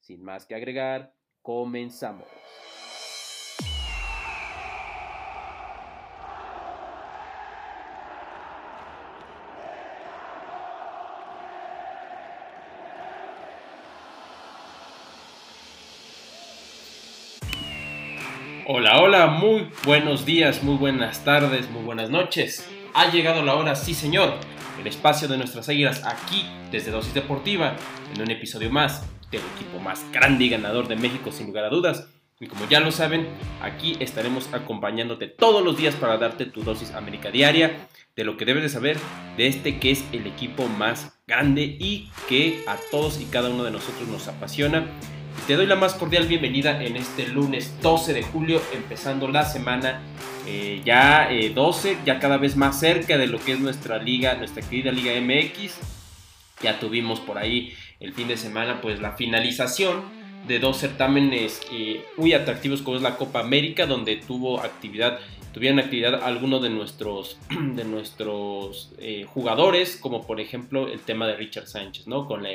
Sin más que agregar, comenzamos. Hola, hola, muy buenos días, muy buenas tardes, muy buenas noches. Ha llegado la hora, sí señor, el espacio de nuestras águilas aquí desde Dosis Deportiva, en un episodio más del equipo más grande y ganador de México sin lugar a dudas. Y como ya lo saben, aquí estaremos acompañándote todos los días para darte tu dosis América diaria de lo que debes de saber de este que es el equipo más grande y que a todos y cada uno de nosotros nos apasiona te doy la más cordial bienvenida en este lunes 12 de julio, empezando la semana eh, ya 12, eh, ya cada vez más cerca de lo que es nuestra liga, nuestra querida Liga MX. Ya tuvimos por ahí el fin de semana pues la finalización de dos certámenes eh, muy atractivos como es la Copa América, donde tuvo actividad, tuvieron actividad algunos de nuestros, de nuestros jugadores, como por ejemplo el tema de Richard Sánchez, ¿no? Con la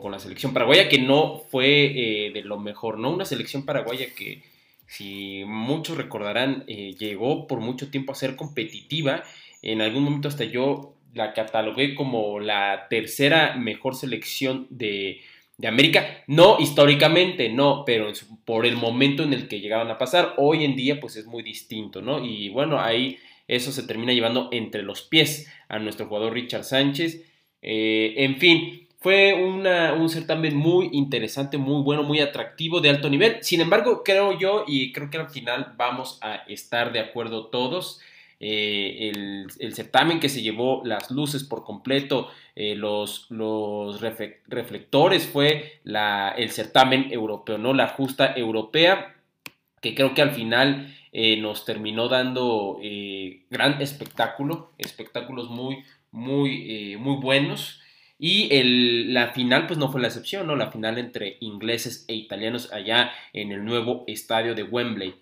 con, la selección paraguaya, que no fue eh, de lo mejor, ¿no? Una selección paraguaya que, si muchos recordarán, eh, llegó por mucho tiempo a ser competitiva. En algún momento hasta yo la catalogué como la tercera mejor selección de, América. No históricamente, no, pero por el momento en el que llegaban a pasar. Hoy en día, pues es muy distinto, ¿no? Y bueno, ahí eso se termina llevando entre los pies a nuestro jugador Richard Sánchez. Eh, en fin, fue un certamen muy interesante, muy bueno, muy atractivo, de alto nivel. Sin embargo, creo yo, y creo que al final vamos a estar de acuerdo todos, eh, el, certamen que se llevó las luces por completo, eh, los, reflectores, fue el certamen europeo, ¿no? La justa europea, que creo que al final eh, nos terminó dando gran espectáculo, espectáculos muy, muy, muy buenos. Y la final, pues no fue la excepción, ¿no? La final entre ingleses e italianos allá en el nuevo estadio de Wembley.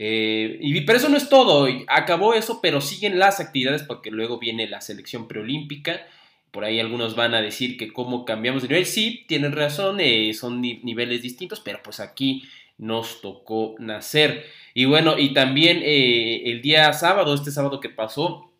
Eh, y, pero eso no es todo, acabó eso, pero siguen las actividades porque luego viene la selección preolímpica. Por ahí algunos van a decir que cómo cambiamos de nivel. Sí, tienen razón, eh, son niveles distintos, pero pues aquí nos tocó nacer. Y bueno, y también eh, el día sábado, este sábado que pasó,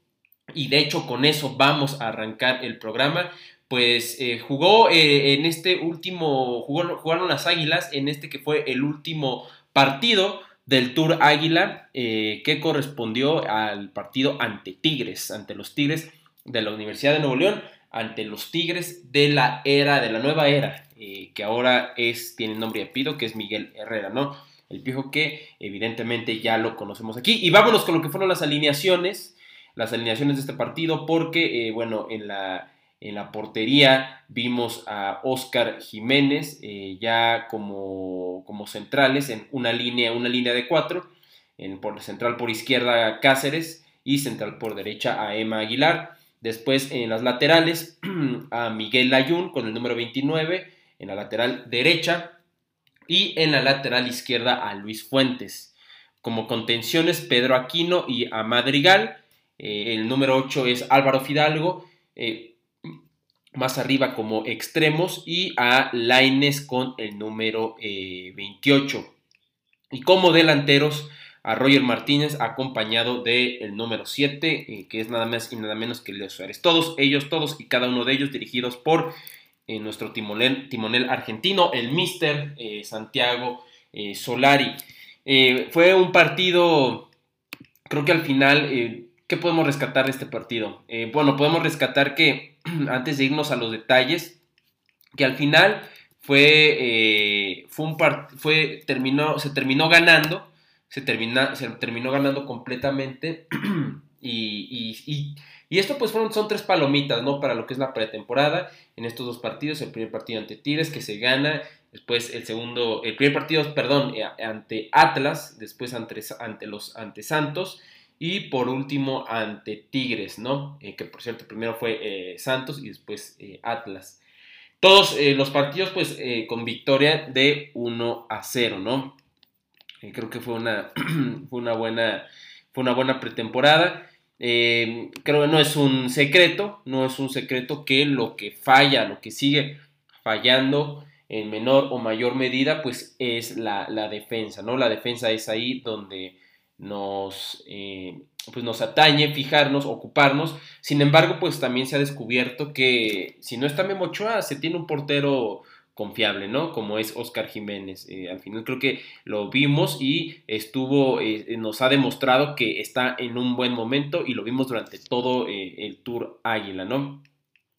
y de hecho con eso vamos a arrancar el programa, pues jugó en este último, jugaron las Águilas en este que fue el último partido del Tour Águila eh, que correspondió al partido ante Tigres, ante los Tigres de la Universidad de Nuevo León, ante los Tigres de la era, de la nueva era, que ahora es, tiene nombre y apellido, que es Miguel Herrera, ¿no? El viejo que evidentemente ya lo conocemos aquí. Y vámonos con lo que fueron las alineaciones, las alineaciones de este partido, porque, bueno, en la en la portería vimos a Oscar Jiménez eh, ya como, como, centrales en una línea, una línea de cuatro, en, por central por izquierda Cáceres y central por derecha a Emma Aguilar. Después en las laterales a Miguel Layún con el número 29 en la lateral derecha y en la lateral izquierda a Luis Fuentes. Como contenciones Pedro Aquino y a Madrigal. Eh, el número 8 es Álvaro Fidalgo. Eh, más arriba como extremos y a Laines con el número 28. Eh, y como delanteros a Roger Martínez acompañado del número 7, eh, que es nada más y nada menos que Leo Suárez. Todos ellos, todos y cada uno de ellos dirigidos por eh, nuestro timonel, timonel, argentino, el Mister Santiago Solari. fue un partido, creo que al final ¿Qué podemos rescatar de este partido? Bueno, podemos rescatar que, antes de irnos a los detalles, que al final fue, eh, fue un fue, terminó, se terminó ganando, se, termina, se terminó ganando completamente y, esto pues fueron, son tres palomitas, ¿no? Para lo que es la pretemporada, en estos dos partidos, el primer partido ante Tigres que se gana después el segundo, el primer partido, perdón, ante Atlas, después ante, ante los ante Santos y por último ante Tigres, ¿no? que por cierto primero fue Santos y después Atlas. Todos los partidos pues con victoria de 1 a 0, ¿no? creo que fue una, fue una buena fue una buena pretemporada. Eh, creo que no es un secreto, no es un secreto que lo que falla, lo que sigue fallando en menor o mayor medida, pues es la, defensa, ¿no? La defensa es ahí donde nos, eh, pues nos atañe fijarnos, ocuparnos. Sin embargo, pues también se ha descubierto que si no está Memo se tiene un portero confiable, ¿no? Como es Oscar Jiménez. Eh, al final creo que lo vimos y estuvo, eh, nos ha demostrado que está en un buen momento y lo vimos durante todo el Tour Águila, ¿no?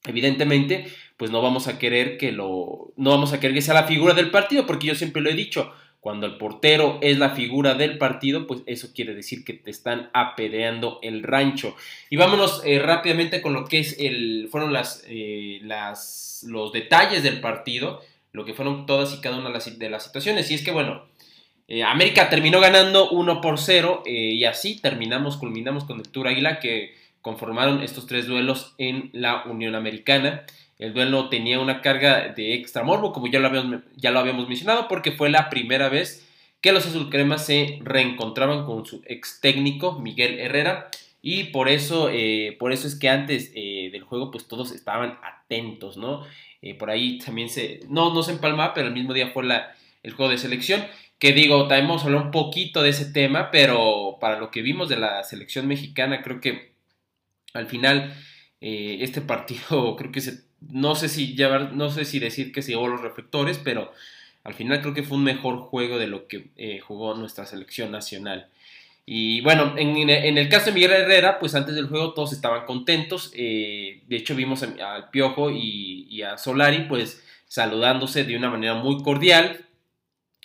Evidentemente, pues no vamos a querer que lo, no vamos a querer que sea la figura del partido, porque yo siempre lo he dicho, cuando el portero es la figura del partido, pues eso quiere decir que te están apedreando el rancho. Y vámonos rápidamente con lo que fueron las, los detalles del partido lo que fueron todas y cada una de las situaciones. Y es que, bueno, eh, América terminó ganando 1 por 0 eh, y así terminamos, culminamos con el Tour Águila que conformaron estos tres duelos en la Unión Americana. El duelo tenía una carga de extra morbo, como ya lo habíamos, ya lo habíamos mencionado, porque fue la primera vez que los azulcremas se reencontraban con su ex técnico Miguel Herrera y por eso, eh, por eso es que antes del juego pues todos estaban atentos, ¿no? Eh, por ahí también se, no, no se empalma, pero el mismo día fue la, el juego de selección. Que digo, también vamos a hablar un poquito de ese tema, pero para lo que vimos de la selección mexicana, creo que al final eh, este partido, creo que se, no sé si llevar, no sé si decir que se llevó los reflectores, pero al final creo que fue un mejor juego de lo que eh, jugó nuestra selección nacional. Y bueno, en, el caso de Miguel Herrera, pues antes del juego todos estaban contentos. Eh, de hecho, vimos al Piojo y, a Solari, pues saludándose de una manera muy cordial,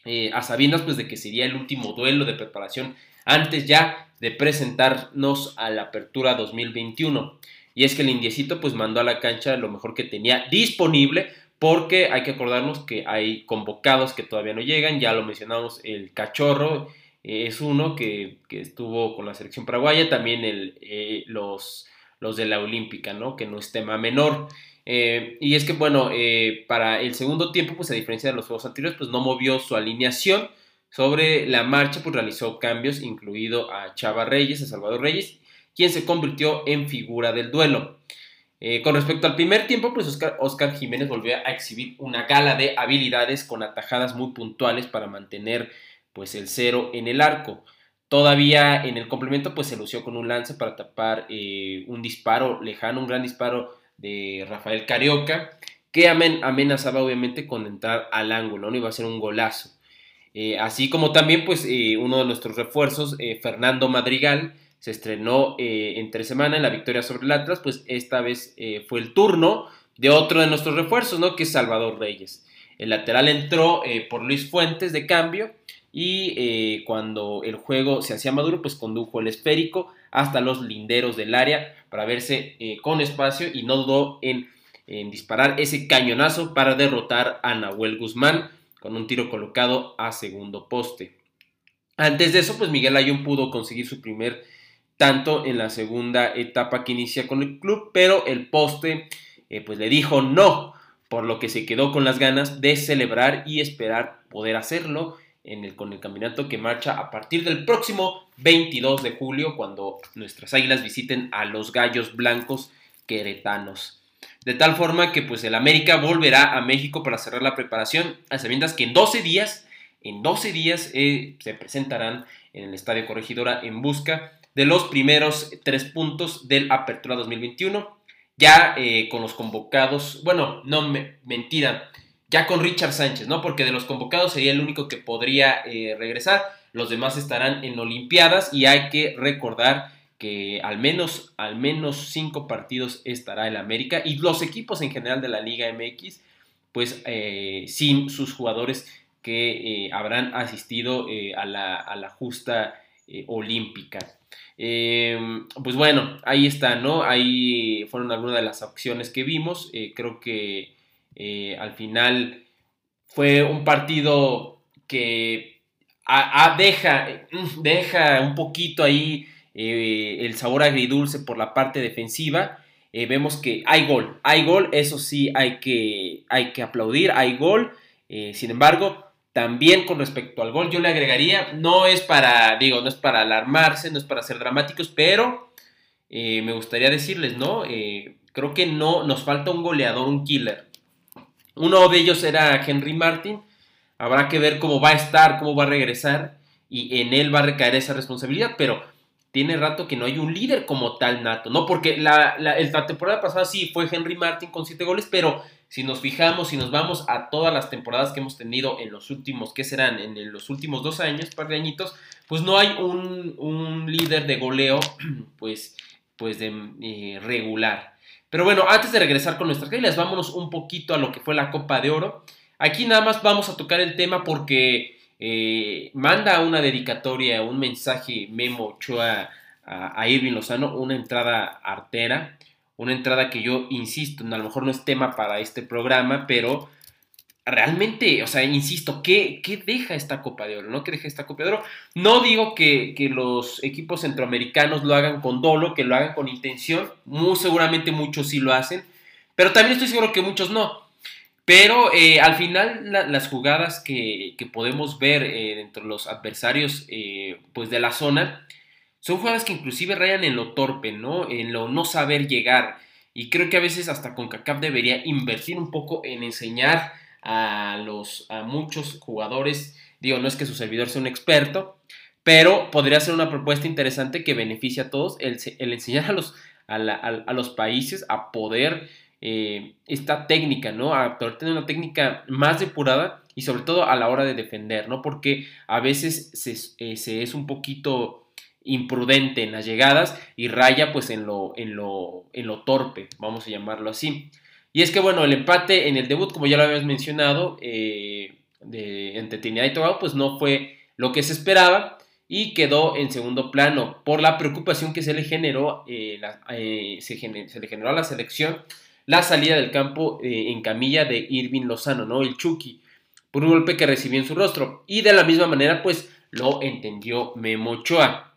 eh, a sabiendas pues de que sería el último duelo de preparación antes ya de presentarnos a la apertura 2021. Y es que el indiecito pues mandó a la cancha lo mejor que tenía disponible porque hay que acordarnos que hay convocados que todavía no llegan, ya lo mencionamos el cachorro, es uno que, estuvo con la selección paraguaya, también el, eh, los, los de la Olímpica, ¿no? que no es tema menor. Eh, y es que, bueno, eh, para el segundo tiempo, pues a diferencia de los juegos anteriores, pues no movió su alineación. Sobre la marcha, pues realizó cambios, incluido a Chava Reyes, a Salvador Reyes, quien se convirtió en figura del duelo. con respecto al primer tiempo, pues Oscar, Jiménez volvió a exhibir una gala de habilidades con atajadas muy puntuales para mantener pues el cero en el arco. Todavía en el complemento pues se lució con un lance para tapar eh, un disparo lejano, un gran disparo de Rafael Carioca, que amenazaba obviamente con entrar al ángulo, no iba a ser un golazo. Eh, así como también pues eh, uno de nuestros refuerzos, Fernando Madrigal, se estrenó entre semana en la victoria sobre el Atlas, pues esta vez fue el turno de otro de nuestros refuerzos, ¿no? Que es Salvador Reyes. El lateral entró por Luis Fuentes de cambio y eh, cuando el juego se hacía maduro, pues condujo el esférico hasta los linderos del área para verse eh, con espacio y no dudó en, disparar ese cañonazo para derrotar a Nahuel Guzmán con un tiro colocado a segundo poste. Antes de eso, pues Miguel Ayón pudo conseguir su primer tanto en la segunda etapa que inicia con el club, pero el poste eh, pues le dijo no, por lo que se quedó con las ganas de celebrar y esperar poder hacerlo el, con el campeonato que marcha a partir del próximo 22 de julio, cuando nuestras águilas visiten a los gallos blancos queretanos. De tal forma que pues el América volverá a México para cerrar la preparación, a sabiendas que en 12 días, en 12 días eh, se presentarán en el Estadio Corregidora en busca de los primeros tres puntos del Apertura 2021, ya eh, con los convocados, bueno, no me, mentira, ya con Richard Sánchez, ¿no? Porque de los convocados sería el único que podría eh, regresar. Los demás estarán en Olimpiadas y hay que recordar que al menos, al menos cinco partidos estará el América y los equipos en general de la Liga MX, pues eh, sin sus jugadores que habrán asistido a la, a, la, justa olímpica. pues bueno, ahí está, ¿no? Ahí fueron algunas de las opciones que vimos. creo que eh, al final fue un partido que deja, deja un poquito ahí eh, el sabor agridulce por la parte defensiva. Eh, vemos que hay gol, hay gol, eso sí hay que, hay que aplaudir, hay gol. Eh, sin embargo, también con respecto al gol, yo le agregaría, no es para, digo, no es para alarmarse, no es para ser dramáticos, pero me gustaría decirles, ¿no? creo que no, nos falta un goleador, un killer. Uno de ellos era Henry Martin, habrá que ver cómo va a estar, cómo va a regresar, y en él va a recaer esa responsabilidad, pero tiene rato que no hay un líder como tal nato, ¿no? Porque la, la, temporada pasada sí fue Henry Martin con siete goles, pero si nos fijamos, si nos vamos a todas las temporadas que hemos tenido en los últimos, ¿qué serán? En los últimos dos años, par de añitos, pues no hay un, líder de goleo, pues, pues de eh, regular. Pero bueno, antes de regresar con nuestras reglas, vámonos un poquito a lo que fue la Copa de Oro. Aquí nada más vamos a tocar el tema porque eh, manda una dedicatoria, un mensaje Memo Ochoa a, a, Irving Lozano, una entrada artera, una entrada que yo insisto, a lo mejor no es tema para este programa, pero realmente, o sea, insisto, ¿qué, deja esta Copa de Oro? ¿No? ¿Qué deja esta Copa de Oro? No digo que, que, los equipos centroamericanos lo hagan con dolo, que lo hagan con intención, muy seguramente muchos sí lo hacen, pero también estoy seguro que muchos no. Pero eh, al final las jugadas que, podemos ver eh, entre los adversarios eh, pues de la zona son jugadas que inclusive rayan en lo torpe, ¿no? En lo no saber llegar. Y creo que a veces hasta CONCACAF debería invertir un poco en enseñar a, los, a muchos jugadores. Digo, no es que su servidor sea un experto, pero podría ser una propuesta interesante que beneficie a todos el, enseñar a los, a los países a poder eh, esta técnica, ¿no? A tener una técnica más depurada y sobre todo a la hora de defender, ¿no? Porque a veces se, se es un poquito imprudente en las llegadas y raya pues en lo, en lo, en lo torpe, vamos a llamarlo así. Y es que bueno, el empate en el debut, como ya lo habíamos mencionado, eh, entre Trinidad y Tobago, pues no fue lo que se esperaba y quedó en segundo plano por la preocupación que se le generó, eh, se, se, le generó a la selección la salida del campo eh, en camilla de Irving Lozano, ¿no? El Chucky, por un golpe que recibió en su rostro. Y de la misma manera, pues lo entendió Memo Ochoa.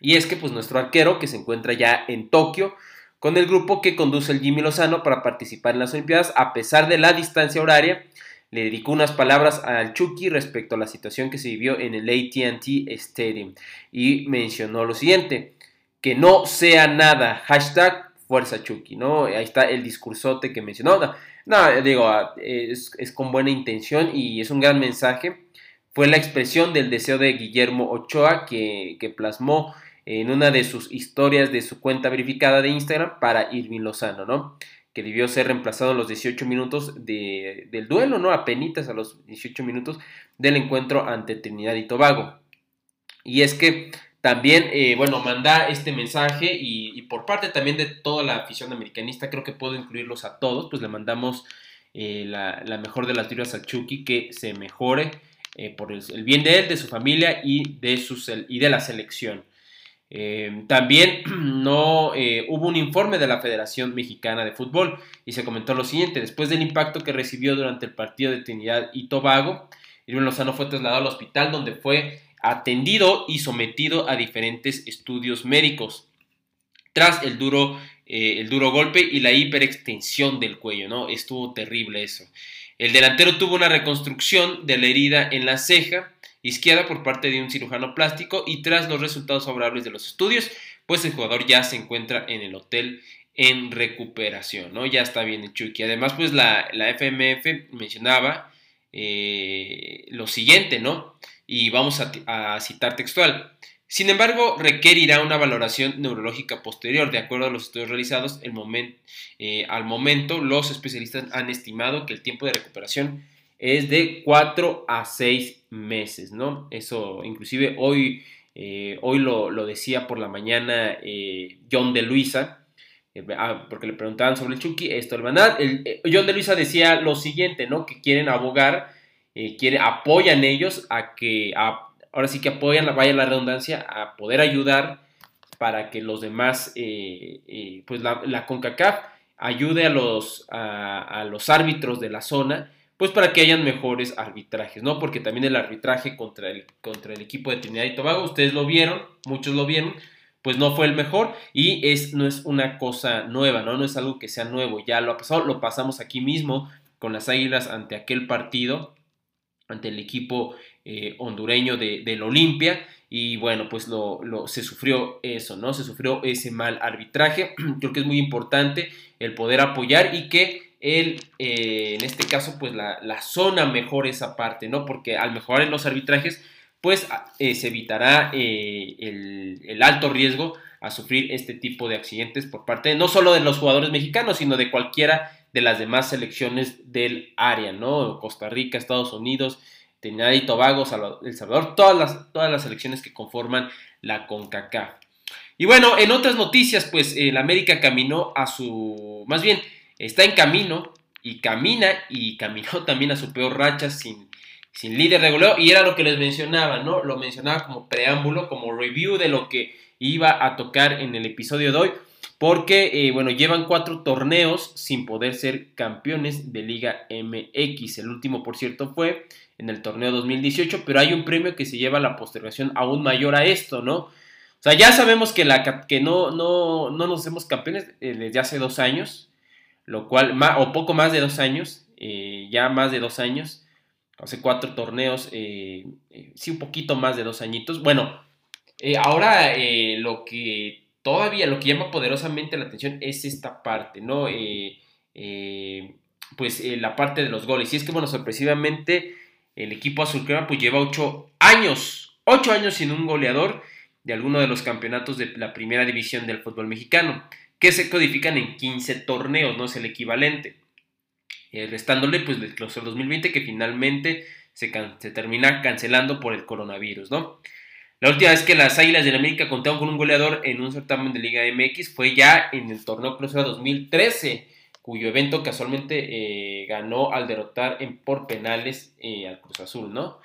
Y es que, pues nuestro arquero, que se encuentra ya en Tokio, con el grupo que conduce el Jimmy Lozano para participar en las Olimpiadas, a pesar de la distancia horaria, le dedicó unas palabras al Chucky respecto a la situación que se vivió en el ATT Stadium y mencionó lo siguiente, que no sea nada, hashtag Fuerza Chucky, ¿no? Ahí está el discursote que mencionó. No, digo, ah, es, con buena intención y es un gran mensaje. Fue la expresión del deseo de Guillermo Ochoa que, plasmó en una de sus historias de su cuenta verificada de Instagram para Irving Lozano, ¿no? Que debió ser reemplazado en los 18 minutos del duelo, ¿no? Apenitas a los 18 minutos del encuentro ante Trinidad y Tobago. Y es que también, eh, bueno, manda este mensaje y, por parte también de toda la afición americanista, creo que puedo incluirlos a todos, pues le mandamos eh, la, mejor de las vibras a Chucky, que se mejore eh, por el, bien de él, de su familia y de, sus, y de la selección. También no hubo un informe de la Federación Mexicana de Fútbol y se comentó lo siguiente, después del impacto que recibió durante el partido de Trinidad y Tobago, Irwin Lozano fue trasladado al hospital donde fue atendido y sometido a diferentes estudios médicos tras el duro, eh, el duro golpe y la hiperextensión del cuello, ¿no? Estuvo terrible eso. El delantero tuvo una reconstrucción de la herida en la ceja izquierda por parte de un cirujano plástico y tras los resultados favorables de los estudios, pues el jugador ya se encuentra en el hotel en recuperación, ¿no? Ya está bien el Chucky. Además, pues la, la FMF mencionaba eh, lo siguiente, ¿no? y vamos a, citar textual. Sin embargo, requerirá una valoración neurológica posterior. De acuerdo a los estudios realizados, el eh, al momento los especialistas han estimado que el tiempo de recuperación es de 4 a 6 meses, ¿no? Eso inclusive hoy, eh, hoy lo, decía por la mañana eh, John de Luisa, ah, porque le preguntaban sobre el Chucky, esto el banal. John de Luisa decía lo siguiente, ¿no? Que quieren abogar eh, quiere, apoyan ellos a que, ahora sí que apoyan, vaya la redundancia, a poder ayudar para que los demás, eh, eh, pues la, CONCACAF ayude a los, a, los árbitros de la zona pues para que hayan mejores arbitrajes, ¿no? Porque también el arbitraje contra el, contra el equipo de Trinidad y Tobago, ustedes lo vieron, muchos lo vieron, pues no fue el mejor y es, no es una cosa nueva, ¿no? No es algo que sea nuevo, ya lo ha pasado, lo pasamos aquí mismo con las Águilas ante aquel partido, ante el equipo eh, hondureño de, del Olimpia y bueno, pues lo, se sufrió eso, ¿no? Se sufrió ese mal arbitraje, creo que es muy importante el poder apoyar y que el, eh, en este caso, pues la, zona mejor esa parte, ¿no? Porque al mejorar en los arbitrajes, pues eh, se evitará eh, el, alto riesgo a sufrir este tipo de accidentes por parte no solo de los jugadores mexicanos, sino de cualquiera de las demás selecciones del área, ¿no? Costa Rica, Estados Unidos, Trinidad y Tobago, El Salvador, todas las, todas las selecciones que conforman la CONCACAF. Y bueno, en otras noticias, pues el América caminó a su, más bien, está en camino y camina y caminó también a su peor racha sin, sin líder de goleo y era lo que les mencionaba, ¿no? Lo mencionaba como preámbulo, como review de lo que iba a tocar en el episodio de hoy, porque, eh, bueno, llevan cuatro torneos sin poder ser campeones de Liga MX. El último, por cierto, fue en el torneo 2018, pero hay un premio que se lleva a la postergación aún mayor a esto, ¿no? O sea, ya sabemos que, la, que no, no, no nos hacemos campeones eh, desde hace dos años, lo cual, o poco más de dos años, eh, ya más de dos años, hace cuatro torneos, eh, eh, sí, un poquito más de dos añitos. Bueno, ahora lo que todavía, lo que llama poderosamente la atención es esta parte, ¿no? pues la parte de los goles. Y es que, bueno, sorpresivamente el equipo azul crema pues lleva ocho años, ocho años sin un goleador de alguno de los campeonatos de la primera división del fútbol mexicano que se codifican en 15 torneos, no es el equivalente. Eh, restándole pues el clausura 2020 que finalmente se, termina cancelando por el coronavirus, ¿no? La última vez que las Águilas del América contaron con un goleador en un certamen de Liga MX fue ya en el torneo Clausura 2013, cuyo evento casualmente eh, ganó al derrotar en, por penales eh, al Cruz Azul, ¿no?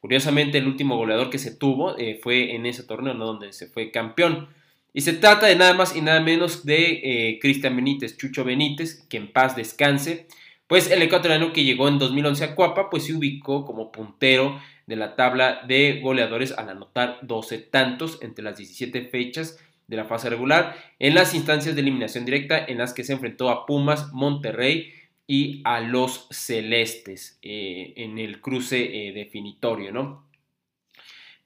Curiosamente, el último goleador que se tuvo fue en ese torneo, ¿no? Donde se fue campeón. Y se trata de nada más y nada menos de eh, Cristian Benítez, Chucho Benítez, que en paz descanse. Pues el ecuatoriano que llegó en 2011 a Cuapa, pues se ubicó como puntero de la tabla de goleadores al anotar 12 tantos entre las 17 fechas de la fase regular en las instancias de eliminación directa en las que se enfrentó a Pumas, Monterrey y a los Celestes eh, en el cruce eh, definitorio, ¿no?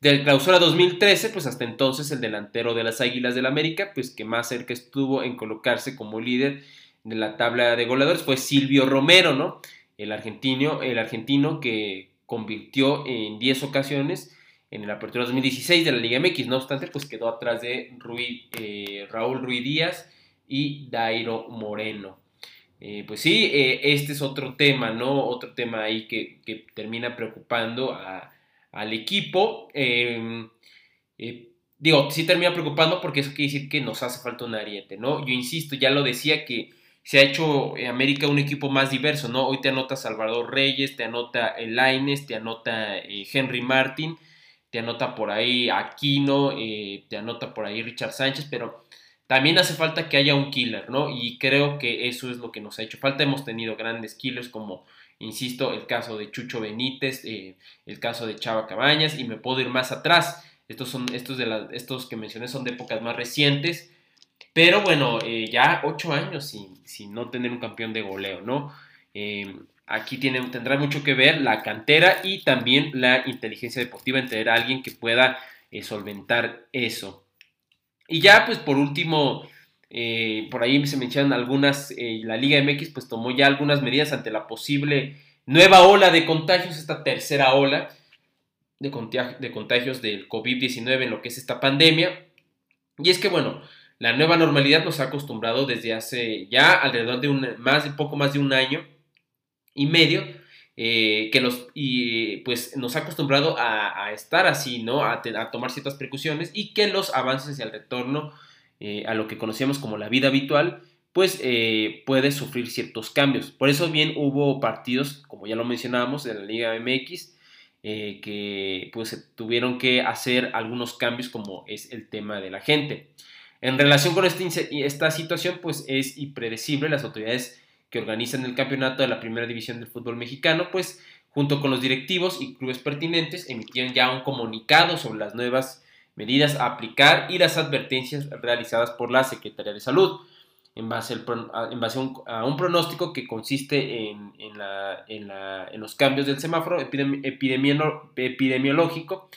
Del clausura 2013, pues hasta entonces el delantero de las Águilas del América, pues que más cerca estuvo en colocarse como líder de la tabla de goleadores fue Silvio Romero, ¿no? El argentino, el argentino que convirtió en 10 ocasiones en la apertura 2016 de la Liga MX, no obstante, pues quedó atrás de eh, Raúl Ruiz Díaz y Dairo Moreno. Eh, pues sí, eh, este es otro tema, ¿no? Otro tema ahí que, que termina preocupando a, al equipo. Em, eh, digo, sí termina preocupando porque eso quiere decir que nos hace falta un ariete, ¿no? Yo insisto, ya lo decía que se ha hecho América un equipo más diverso, ¿no? Hoy te anota Salvador Reyes, te anota Elaines, te anota eh, Henry Martin, te anota por ahí Aquino, eh, te anota por ahí Richard Sánchez, pero también hace falta que haya un killer, ¿no? Y creo que eso es lo que nos ha hecho falta. Hemos tenido grandes killers como Insisto, el caso de Chucho Benítez, eh, el caso de Chava Cabañas y me puedo ir más atrás. Estos, son, estos, de estos que mencioné son de épocas más recientes. Pero bueno, eh, ya ocho años sin, sin, no tener un campeón de goleo, ¿no? Eh, aquí tiene, tendrá mucho que ver la cantera y también la inteligencia deportiva en tener a alguien que pueda solventar eso. Y ya, pues por último, eh, por ahí se mencionan algunas, eh, la Liga MX pues tomó ya algunas medidas ante la posible nueva ola de contagios, esta tercera ola de, de contagios del COVID-19 en lo que es esta pandemia. Y es que bueno, la nueva normalidad nos ha acostumbrado desde hace ya alrededor de un, más, poco más de un año y medio, eh, que nos, y, pues, nos ha acostumbrado a, estar así, ¿no? A, a, tomar ciertas precauciones y que los avances hacia el retorno eh, a lo que conocíamos como la vida habitual, pues eh, puede sufrir ciertos cambios. Por eso bien hubo partidos, como ya lo mencionábamos, en la Liga MX, eh, que pues tuvieron que hacer algunos cambios como es el tema de la gente. En relación con este esta situación, pues es impredecible, las autoridades que organizan el campeonato de la primera división del fútbol mexicano, pues junto con los directivos y clubes pertinentes emitieron ya un comunicado sobre las nuevas medidas a aplicar y las advertencias realizadas por la Secretaría de Salud en base, a, un, pronóstico que consiste en, los cambios del semáforo epidemiológico,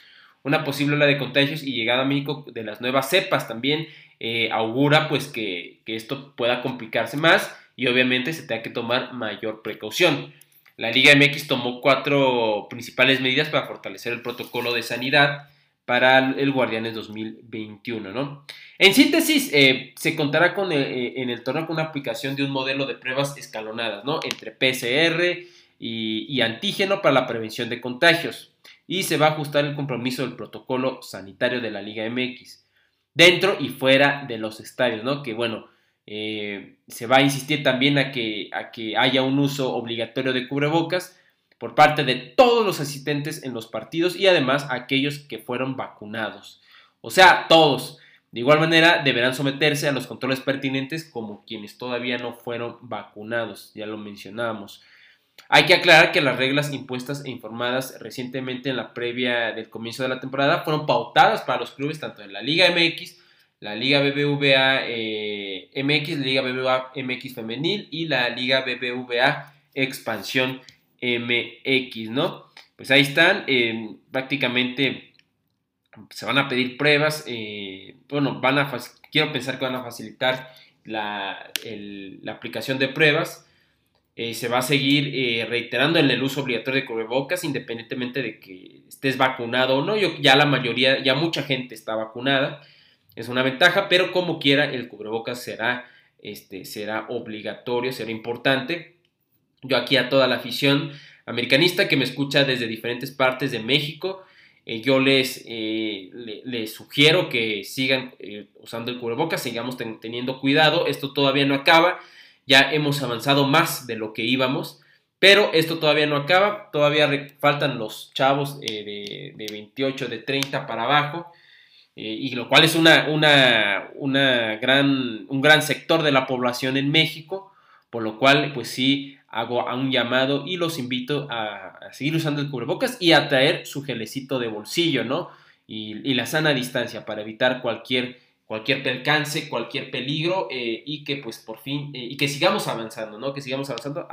una posible ola de contagios y llegada a de las nuevas cepas también eh, augura pues que, que, esto pueda complicarse más y obviamente se tenga que tomar mayor precaución. La Liga MX tomó cuatro principales medidas para fortalecer el protocolo de sanidad para el Guardianes 2021, ¿no? En síntesis, eh, se contará con, eh, en el torneo con una aplicación de un modelo de pruebas escalonadas, ¿no? Entre PCR y, antígeno para la prevención de contagios. Y se va a ajustar el compromiso del protocolo sanitario de la Liga MX, dentro y fuera de los estadios, ¿no? Que bueno, eh, se va a insistir también a que, a que haya un uso obligatorio de cubrebocas por parte de todos los asistentes en los partidos y además aquellos que fueron vacunados. O sea, todos. De igual manera, deberán someterse a los controles pertinentes como quienes todavía no fueron vacunados, ya lo mencionábamos. Hay que aclarar que las reglas impuestas e informadas recientemente en la previa del comienzo de la temporada fueron pautadas para los clubes tanto en la Liga MX, la Liga BBVA eh, MX, la Liga BBVA MX Femenil y la Liga BBVA Expansión MX, ¿no? Pues ahí están, eh, prácticamente se van a pedir pruebas, eh, bueno, van a, quiero pensar que van a facilitar la, aplicación de pruebas, eh, se va a seguir reiterando en el uso obligatorio de cubrebocas, independientemente de que estés vacunado o no, Yo, ya la mayoría, ya mucha gente está vacunada, es una ventaja, pero como quiera el cubrebocas será, este, será obligatorio, será importante yo aquí a toda la afición americanista que me escucha desde diferentes partes de México, eh, yo les, eh, les, sugiero que sigan eh, usando el cubrebocas, sigamos teniendo cuidado, esto todavía no acaba, ya hemos avanzado más de lo que íbamos, pero esto todavía no acaba, todavía faltan los chavos de, de, 28, de 30 para abajo, y lo cual es una, una, una gran, un gran sector de la población en México, por lo cual pues sí hago un llamado y los invito a, seguir usando el cubrebocas y a traer su gelecito de bolsillo, ¿no? Y, la sana distancia para evitar cualquier, cualquier percance, cualquier peligro eh, y que pues por fin, eh, y que sigamos avanzando, ¿no? Que sigamos avanzando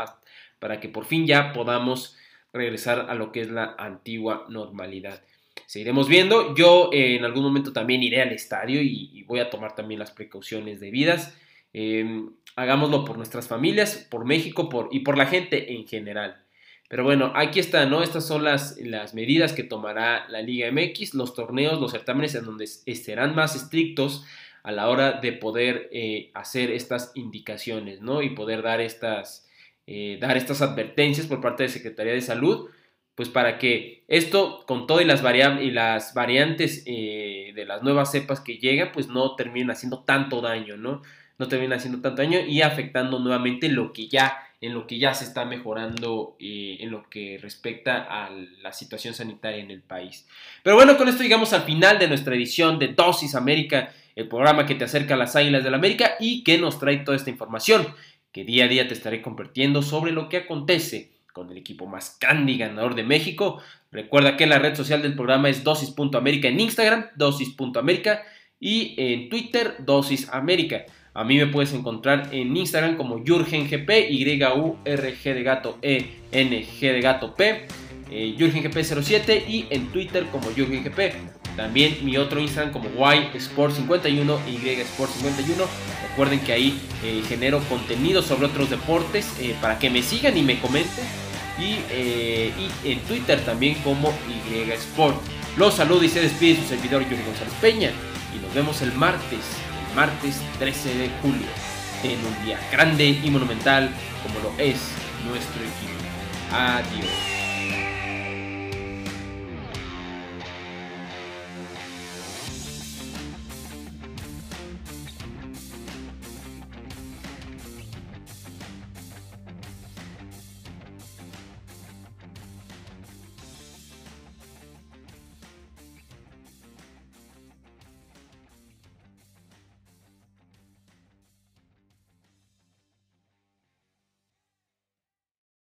para que por fin ya podamos regresar a lo que es la antigua normalidad. Seguiremos viendo. Yo eh, en algún momento también iré al estadio y voy a tomar también las precauciones debidas. Em, hagámoslo por nuestras familias, por México por, y por la gente en general. Pero bueno, aquí está, ¿no? Estas son las, las medidas que tomará la Liga MX, los torneos, los certámenes en donde serán más estrictos a la hora de poder eh, hacer estas indicaciones, ¿no? Y poder dar estas, eh, dar estas advertencias por parte de Secretaría de Salud, pues para que esto, con todo y las, y las variantes eh, de las nuevas cepas que llegan, pues no terminen haciendo tanto daño, ¿no? No termina haciendo tanto daño y afectando nuevamente lo que ya en lo que ya se está mejorando eh, en lo que respecta a la situación sanitaria en el país. Pero bueno, con esto llegamos al final de nuestra edición de Dosis América, el programa que te acerca a las Águilas del la América y que nos trae toda esta información que día a día te estaré compartiendo sobre lo que acontece con el equipo más candy ganador de México. Recuerda que la red social del programa es dosis.américa en Instagram, dosis.américa y en Twitter, dosis América. A mí me puedes encontrar en Instagram como YurgenGP, Y-U-R-G de gato E-N-G de gato P, eh, YurgenGP07 y en Twitter como YurgenGP. También mi otro Instagram como YSport51, YSport51. Recuerden que ahí eh, genero contenido sobre otros deportes eh, para que me sigan y me comenten. Y, y en Twitter también como YSport. Los saludo y se despide su servidor Yuri González Peña. Y nos vemos el martes martes 13 de julio, en un día grande y monumental como lo es nuestro equipo. Adiós.